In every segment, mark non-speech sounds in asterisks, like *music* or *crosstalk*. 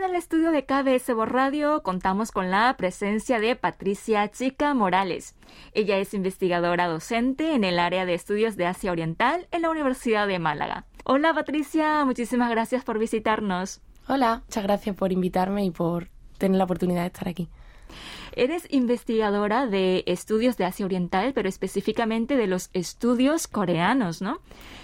en el estudio de KBS Radio contamos con la presencia de Patricia Chica Morales. Ella es investigadora docente en el área de estudios de Asia Oriental en la Universidad de Málaga. Hola Patricia, muchísimas gracias por visitarnos. Hola, muchas gracias por invitarme y por tener la oportunidad de estar aquí. Eres investigadora de estudios de Asia Oriental, pero específicamente de los estudios coreanos, ¿no?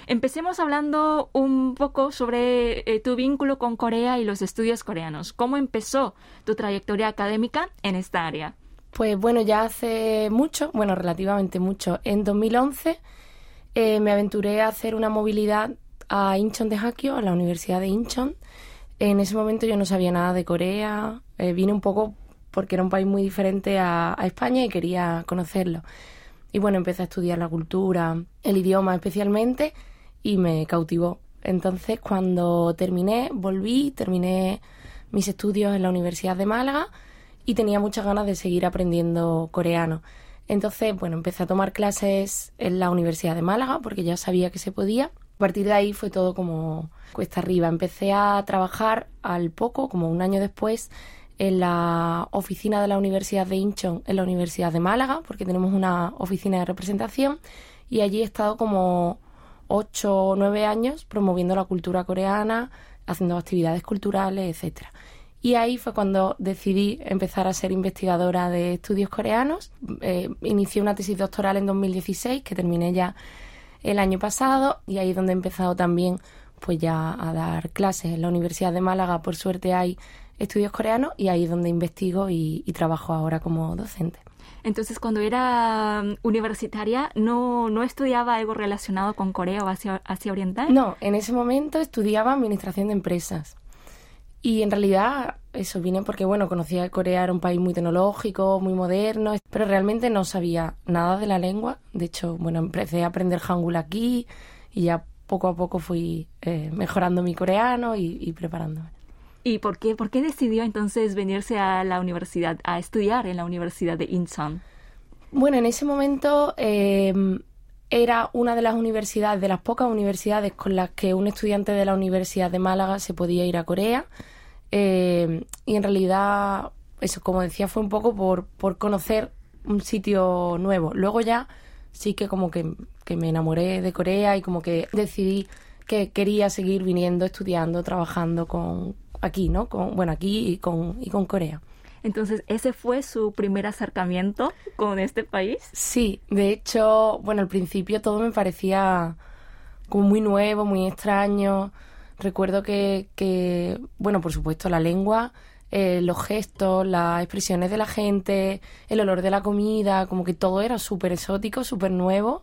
Empecemos hablando un poco sobre eh, tu vínculo con Corea y los estudios coreanos. ¿Cómo empezó tu trayectoria académica en esta área? Pues bueno, ya hace mucho, bueno, relativamente mucho. En 2011 eh, me aventuré a hacer una movilidad a Incheon de Hakio, a la Universidad de Incheon. En ese momento yo no sabía nada de Corea, eh, vine un poco porque era un país muy diferente a, España y quería conocerlo. Y bueno, empecé a estudiar la cultura, el idioma especialmente, y me cautivó. Entonces, cuando terminé, volví, terminé mis estudios en la Universidad de Málaga y tenía muchas ganas de seguir aprendiendo coreano. Entonces, bueno, empecé a tomar clases en la Universidad de Málaga porque ya sabía que se podía. A partir de ahí fue todo como cuesta arriba. Empecé a trabajar al poco, como un año después, en la oficina de la Universidad de Incheon en la Universidad de Málaga, porque tenemos una oficina de representación, y allí he estado como ocho o nueve años promoviendo la cultura coreana, haciendo actividades culturales, etcétera. Y ahí fue cuando decidí empezar a ser investigadora de estudios coreanos. Eh, inicié una tesis doctoral en 2016 que terminé ya el año pasado y ahí es donde he empezado también pues ya a dar clases en la Universidad de Málaga. Por suerte hay estudios coreanos y ahí es donde investigo y, trabajo ahora como docente. Entonces, cuando era um, universitaria, ¿no, ¿no estudiaba algo relacionado con Corea o Asia, Oriental? No, en ese momento estudiaba Administración de Empresas. Y en realidad eso vine porque, bueno, conocía que Corea era un país muy tecnológico, muy moderno, pero realmente no sabía nada de la lengua. De hecho, bueno, empecé a aprender Hangul aquí y ya poco a poco fui eh, mejorando mi coreano y, y preparándome. ¿Y por qué, por qué decidió entonces venirse a la universidad, a estudiar en la Universidad de Incheon? Bueno, en ese momento em, era una de las universidades, de las pocas universidades con las que un estudiante de la Universidad de Málaga se podía ir a Corea. Em, y en realidad, eso, como decía, fue un poco por, por conocer un sitio nuevo. Luego ya sí que como que, que me enamoré de Corea y como que decidí que quería seguir viniendo, estudiando, trabajando con, aquí, ¿no? Con, bueno, aquí y con, y con Corea. Entonces, ¿ese fue su primer acercamiento con este país? Sí, de hecho, bueno, al principio todo me parecía como muy nuevo, muy extraño. Recuerdo que, que bueno, por supuesto, la lengua, eh, los gestos, las expresiones de la gente, el olor de la comida, como que todo era súper exótico, súper nuevo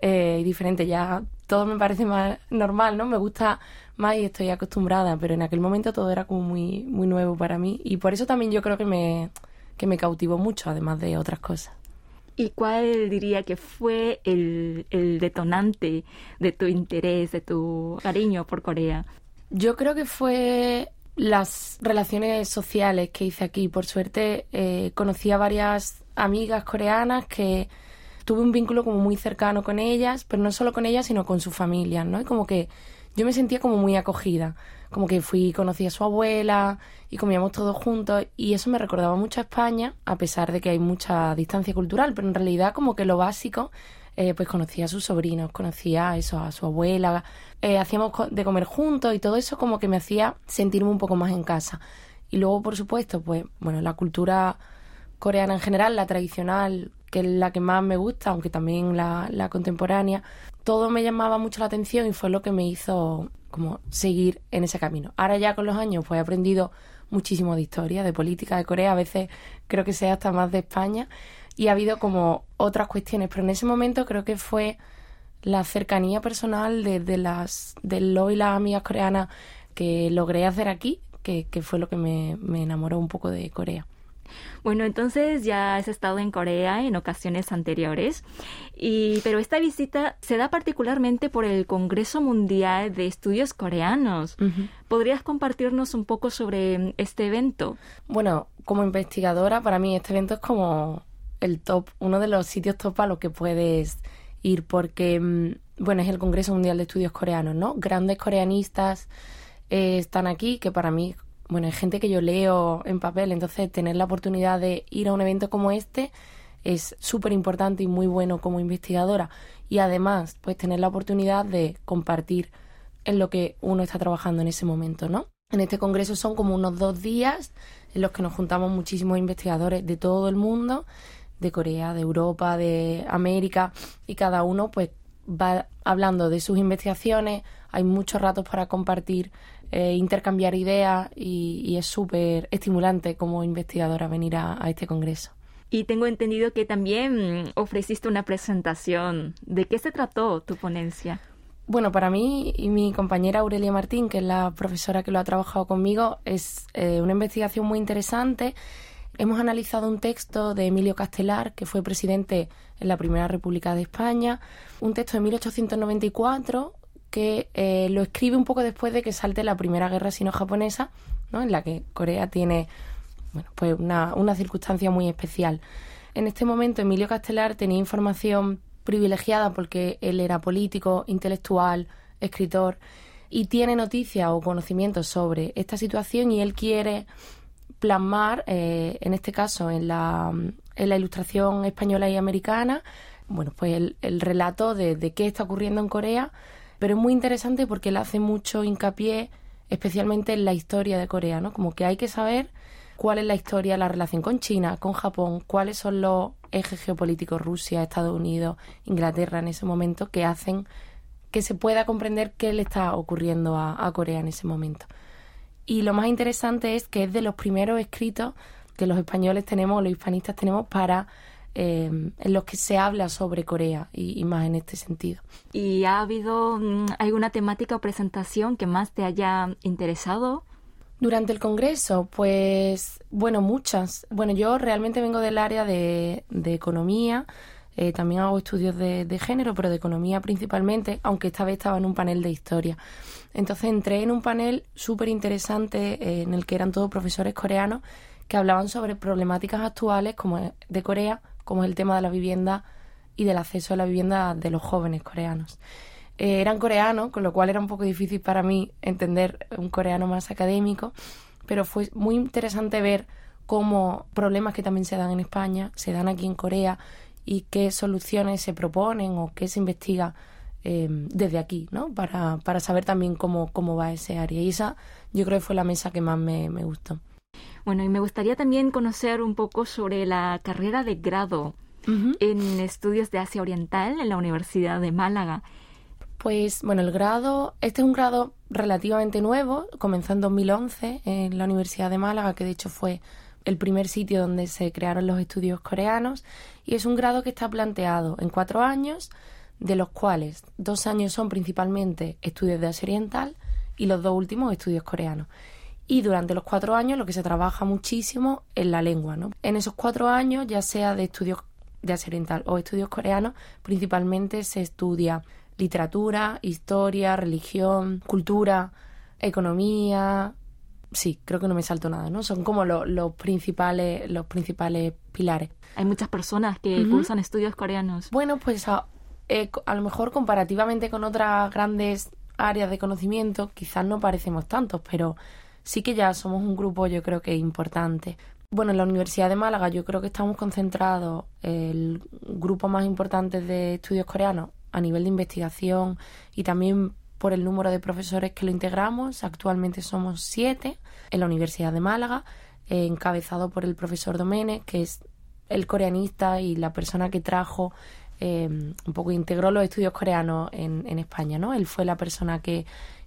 eh, diferente. Ya todo me parece más normal, ¿no? Me gusta más y estoy acostumbrada, pero en aquel momento todo era como muy, muy nuevo para mí y por eso también yo creo que me, que me cautivó mucho, además de otras cosas. ¿Y cuál diría que fue el, el detonante de tu interés, de tu cariño por Corea? Yo creo que fue las relaciones sociales que hice aquí. Por suerte eh, conocí a varias amigas coreanas que tuve un vínculo como muy cercano con ellas, pero no solo con ellas, sino con su familia, ¿no? Y como que yo me sentía como muy acogida, como que fui, conocí a su abuela y comíamos todos juntos y eso me recordaba mucho a España, a pesar de que hay mucha distancia cultural, pero en realidad como que lo básico, eh, pues conocía a sus sobrinos, conocía a eso, a su abuela, eh, hacíamos de comer juntos y todo eso como que me hacía sentirme un poco más en casa. Y luego, por supuesto, pues bueno, la cultura coreana en general, la tradicional, que es la que más me gusta, aunque también la, contemporánea, todo me llamaba mucho la atención y fue lo que me hizo como seguir en ese camino. Ahora ya con los años pues he aprendido muchísimo de historia, de política de Corea, a veces creo que sé hasta más de España y ha habido como otras cuestiones, pero en ese momento creo que fue la cercanía personal de, las de lo y las amigas coreanas que logré hacer aquí, que, que fue lo que me, me enamoró un poco de Corea. Bueno, entonces ya has estado en Corea en ocasiones anteriores, y, pero esta visita se da particularmente por el Congreso Mundial de Estudios Coreanos. ¿Podrías compartirnos un poco sobre este evento? Bueno, como investigadora, para mí este evento es como el top, uno de los sitios top a los que puedes ir, porque, mm, bueno, es el Congreso Mundial de Estudios Coreanos, ¿no? Grandes coreanistas eh, están aquí, que para mí bueno, es gente que yo leo en papel, entonces tener la oportunidad de ir a un evento como este es súper importante y muy bueno como investigadora. Y además, pues tener la oportunidad de compartir en lo que uno está trabajando en ese momento, ¿no? En este congreso son como unos dos días en los que nos juntamos muchísimos investigadores de todo el mundo, de Corea, de Europa, de América, y cada uno pues va hablando de sus investigaciones, hay muchos ratos para compartir, eh, intercambiar ideas y, es súper estimulante como investigadora venir a, este congreso. Y tengo entendido que también ofreciste una presentación. ¿De qué se trató tu ponencia? Bueno, para mí y mi compañera Aurelia Martín, que es la profesora que lo ha trabajado conmigo, es eh, una investigación muy interesante. Hemos analizado un texto de Emilio Castelar, que fue presidente en la Primera República de España, un texto de 1894 que eh, lo escribe un poco después de que salte la Primera Guerra Sino-Japonesa, ¿no? en la que Corea tiene bueno, pues una, una circunstancia muy especial. En este momento Emilio Castelar tenía información privilegiada porque él era político, intelectual, escritor y tiene noticias o conocimientos sobre esta situación y él quiere plasmar, eh, en este caso en la, en la ilustración española y americana, bueno, pues el, el relato de, de, qué está ocurriendo en Corea, pero es muy interesante porque él hace mucho hincapié especialmente en la historia de Corea, ¿no? Como que hay que saber cuál es la historia, la relación con China, con Japón, cuáles son los ejes geopolíticos Rusia, Estados Unidos, Inglaterra en ese momento que hacen que se pueda comprender qué le está ocurriendo a, a Corea en ese momento. Y lo más interesante es que es de los primeros escritos que los españoles tenemos, los hispanistas tenemos para eh, en los que se habla sobre Corea y, más en este sentido. ¿Y ha habido mm, alguna temática o presentación que más te haya interesado? Durante el Congreso, pues, bueno, muchas. Bueno, yo realmente vengo del área de, economía, eh, también hago estudios de, de, género, pero de economía principalmente, aunque esta vez estaba en un panel de historia. Entonces entré en un panel súper interesante eh, en el que eran todos profesores coreanos que hablaban sobre problemáticas actuales como de Corea, como es el tema de la vivienda y del acceso a la vivienda de los jóvenes coreanos. Eh, eran coreanos, con lo cual era un poco difícil para mí entender un coreano más académico, pero fue muy interesante ver cómo problemas que también se dan en España se dan aquí en Corea y qué soluciones se proponen o qué se investiga eh, desde aquí, ¿no? Para, para saber también cómo, cómo va ese área. Y esa yo creo que fue la mesa que más me, me gustó. Bueno, y me gustaría también conocer un poco sobre la carrera de grado en estudios de Asia Oriental en la Universidad de Málaga. Pues bueno, el grado, este es un grado relativamente nuevo, comenzó en 2011 en la Universidad de Málaga, que de hecho fue el primer sitio donde se crearon los estudios coreanos, y es un grado que está planteado en cuatro años, de los cuales dos años son principalmente estudios de Asia Oriental y los dos últimos estudios coreanos. Y durante los cuatro años lo que se trabaja muchísimo es la lengua. ¿no? En esos cuatro años, ya sea de estudios de Asia Oriental o estudios coreanos, principalmente se estudia literatura, historia, religión, cultura, economía. Sí, creo que no me salto nada, ¿no? Son como los principales, los principales pilares. Hay muchas personas que cursan estudios coreanos. Bueno, pues a, eh, a lo mejor comparativamente con otras grandes áreas de conocimiento, quizás no parecemos tantos, pero sí que ya somos un grupo yo creo que importante. Bueno, en la Universidad de Málaga yo creo que estamos concentrados el grupo más importante de estudios coreanos a nivel de investigación y también por el número de profesores que lo integramos. Actualmente somos siete en la Universidad de Málaga, encabezado por el profesor Doménez, que es el coreanista y la persona que trajo, eh, un poco integró los estudios coreanos en, en España, ¿no? Él fue la persona que,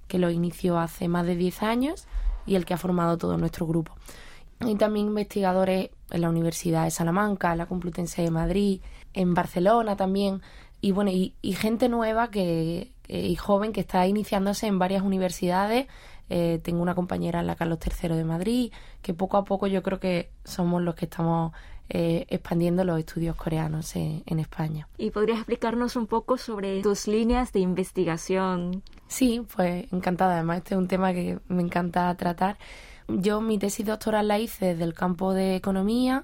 que lo inició hace más de diez años y el que ha formado todo nuestro grupo. Y también investigadores en la Universidad de Salamanca, en la Complutense de Madrid, en Barcelona también, y bueno, y, gente nueva que, y joven que está iniciándose en varias universidades. Eh, tengo una compañera en la Carlos III de Madrid, que poco a poco yo creo que somos los que estamos eh, expandiendo los estudios coreanos en, España. ¿Y podrías explicarnos un poco sobre tus líneas de investigación? Sí, pues encantada. Además, este es un tema que me encanta tratar. Yo mi tesis doctoral la hice desde el campo de economía.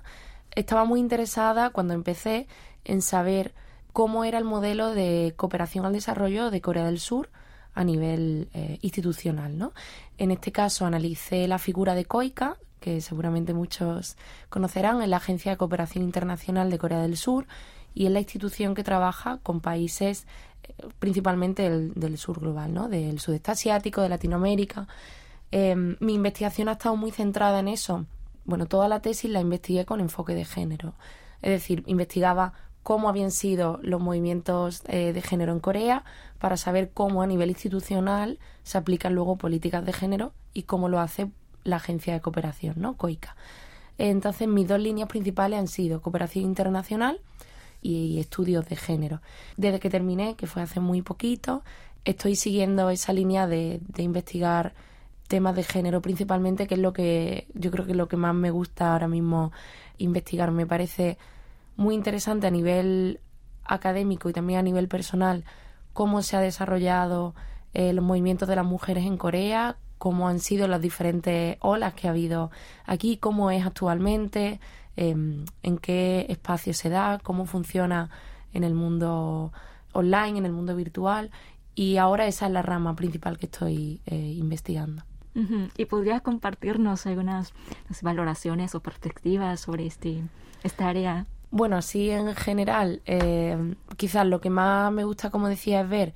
Estaba muy interesada cuando empecé en saber cómo era el modelo de cooperación al desarrollo de Corea del Sur a nivel eh, institucional. ¿no? En este caso analicé la figura de COICA, que seguramente muchos conocerán, es la Agencia de Cooperación Internacional de Corea del Sur y es la institución que trabaja con países principalmente del, sur global, ¿no? del sudeste asiático, de Latinoamérica. Em, mi investigación ha estado muy centrada en eso. Bueno, toda la tesis la investigué con enfoque de género. Es decir, investigaba cómo habían sido los movimientos eh, de género en Corea para saber cómo a nivel institucional se aplican luego políticas de género y cómo lo hace la Agencia de Cooperación, ¿no? COICA. Entonces, mis dos líneas principales han sido cooperación internacional y estudios de género. Desde que terminé, que fue hace muy poquito, estoy siguiendo esa línea de, de investigar temas de género principalmente, que es lo que yo creo que lo que más me gusta ahora mismo investigar. Me parece muy interesante a nivel académico y también a nivel personal cómo se ha desarrollado eh, los movimientos de las mujeres en Corea, cómo han sido las diferentes olas que ha habido aquí, cómo es actualmente, em, en qué espacio se da, cómo funciona en el mundo online, en el mundo virtual. Y ahora esa es la rama principal que estoy eh, investigando. ¿Y podrías compartirnos algunas valoraciones o perspectivas sobre este, esta área? Bueno, así en general, eh, quizás lo que más me gusta, como decía, es ver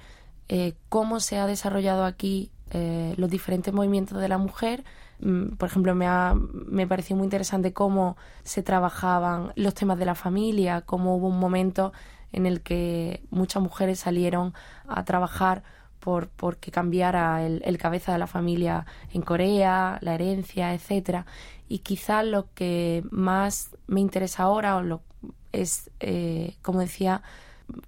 eh, cómo se ha desarrollado aquí eh, los diferentes movimientos de la mujer. Mm, por ejemplo, me, ha, me pareció muy interesante cómo se trabajaban los temas de la familia, cómo hubo un momento en el que muchas mujeres salieron a trabajar por porque cambiara el, cabeza de la familia en Corea, la herencia, etcétera. Y quizás lo que más me interesa ahora o lo, es, eh, como decía,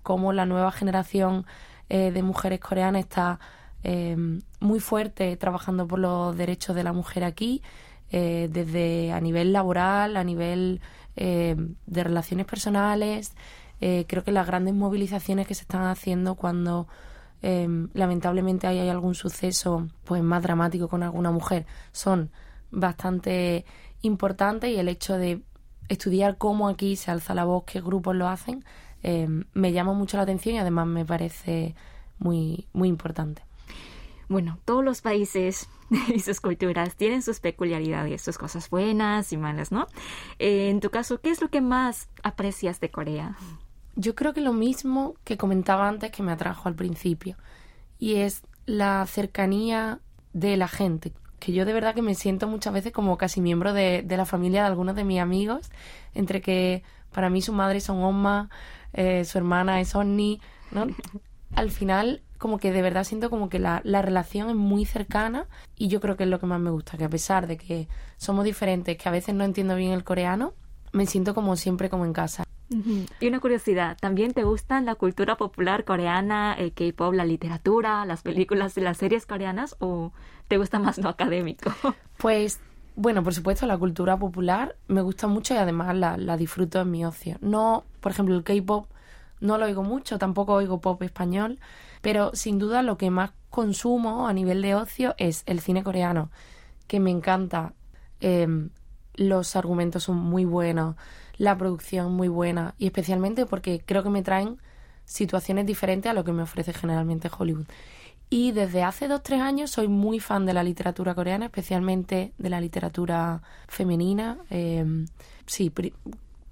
cómo la nueva generación eh, de mujeres coreanas está eh, muy fuerte trabajando por los derechos de la mujer aquí, desde a nivel laboral, a nivel de relaciones personales. creo que las grandes movilizaciones que se están haciendo cuando lamentablemente hay, algún suceso pues más dramático con alguna mujer son bastante importantes y el hecho de estudiar cómo aquí se alza la voz, qué grupos lo hacen, eh, me llama mucho la atención y además me parece muy, muy importante. Bueno, todos los países *laughs* y sus culturas tienen sus peculiaridades, sus cosas buenas y malas, ¿no? Eh, en tu caso, ¿qué es lo que más aprecias de Corea? Yo creo que lo mismo que comentaba antes que me atrajo al principio, y es la cercanía de la gente que yo de verdad que me siento muchas veces como casi miembro de, la familia de algunos de mis amigos, entre que para mí su madre son Oma, eh, su hermana es Onni, ¿no? *laughs* Al final como que de verdad siento como que la, la, relación es muy cercana y yo creo que es lo que más me gusta, que a pesar de que somos diferentes, que a veces no entiendo bien el coreano, me siento como siempre como en casa. Y una curiosidad, ¿también te gustan la cultura popular coreana, el K-pop, la literatura, las películas y las series coreanas o te gusta más lo académico? *laughs* Pues bueno, por supuesto, la cultura popular me gusta mucho y además la, la disfruto en mi ocio. No, por ejemplo, el K-pop no lo oigo mucho, tampoco oigo pop español, pero sin duda lo que más consumo a nivel de ocio es el cine coreano, que me encanta. Em, los argumentos son muy buenos, la producción muy buena y especialmente porque creo que me traen situaciones diferentes a lo que me ofrece generalmente Hollywood. Y desde hace dos tres años soy muy fan de la literatura coreana, especialmente de la literatura femenina. Eh, sí,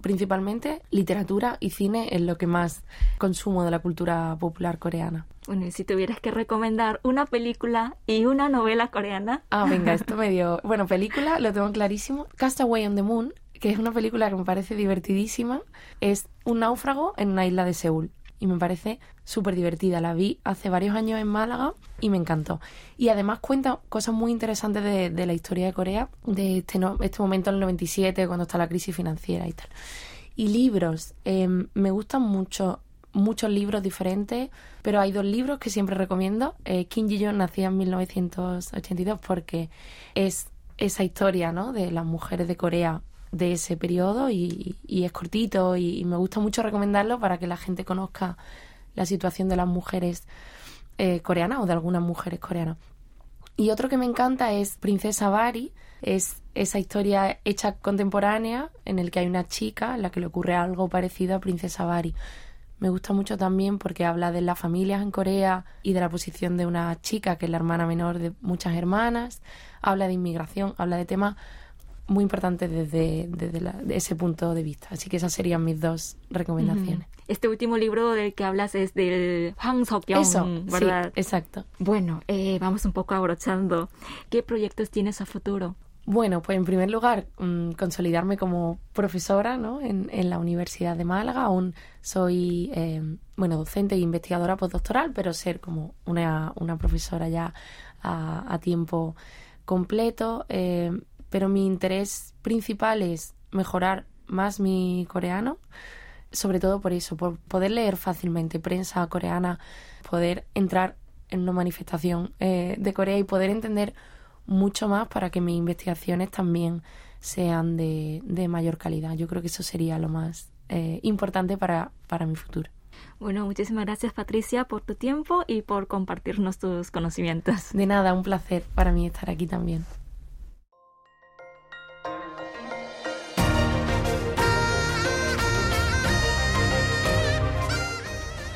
principalmente literatura y cine es lo que más consumo de la cultura popular coreana. Bueno, y si tuvieras que recomendar una película y una novela coreana. Ah, venga, *laughs* esto me dio. Bueno, película, lo tengo clarísimo. Castaway on the Moon, que es una película que me parece divertidísima. Es un náufrago en una isla de Seúl y me parece súper divertida. La vi hace varios años en Málaga y me encantó. Y además cuenta cosas muy interesantes de, la historia de Corea, de este, este momento en el 97, cuando está la crisis financiera y tal. Y libros, em, me gustan mucho muchos libros diferentes, pero hay dos libros que siempre recomiendo. Eh, Kim Ji-yeon nacía en 1982 porque es esa historia ¿no? de las mujeres de Corea de ese periodo y, es cortito y, me gusta mucho recomendarlo para que la gente conozca la situación de las mujeres eh, coreanas o de algunas mujeres coreanas. Y otro que me encanta es Princesa Bari, es esa historia hecha contemporánea en el que hay una chica en la que le ocurre algo parecido a Princesa Bari. Me gusta mucho también porque habla de las familias en Corea y de la posición de una chica que es la hermana menor de muchas hermanas. Habla de inmigración, habla de temas muy importantes desde, ese punto de vista. Así que esas serían mis dos recomendaciones. Este último libro del que hablas es del Hwang Sok-young, ¿verdad? Sí, exacto. Bueno, eh, vamos un poco abrochando. ¿Qué proyectos tienes a futuro? Bueno, pues en primer lugar, mm, consolidarme como profesora ¿no? en, la Universidad de Málaga. Aún soy, em, bueno, docente e investigadora postdoctoral, pero ser como una, una profesora ya a, tiempo completo. Em, pero mi interés principal es mejorar más mi coreano, sobre todo por eso, por poder leer fácilmente prensa coreana, poder entrar en una manifestación eh, de Corea y poder entender mucho más para que mis investigaciones también sean de, mayor calidad. Yo creo que eso sería lo más eh, importante para, para mi futuro. Bueno, muchísimas gracias Patricia por tu tiempo y por compartirnos tus conocimientos. De nada, un placer para mí estar aquí también.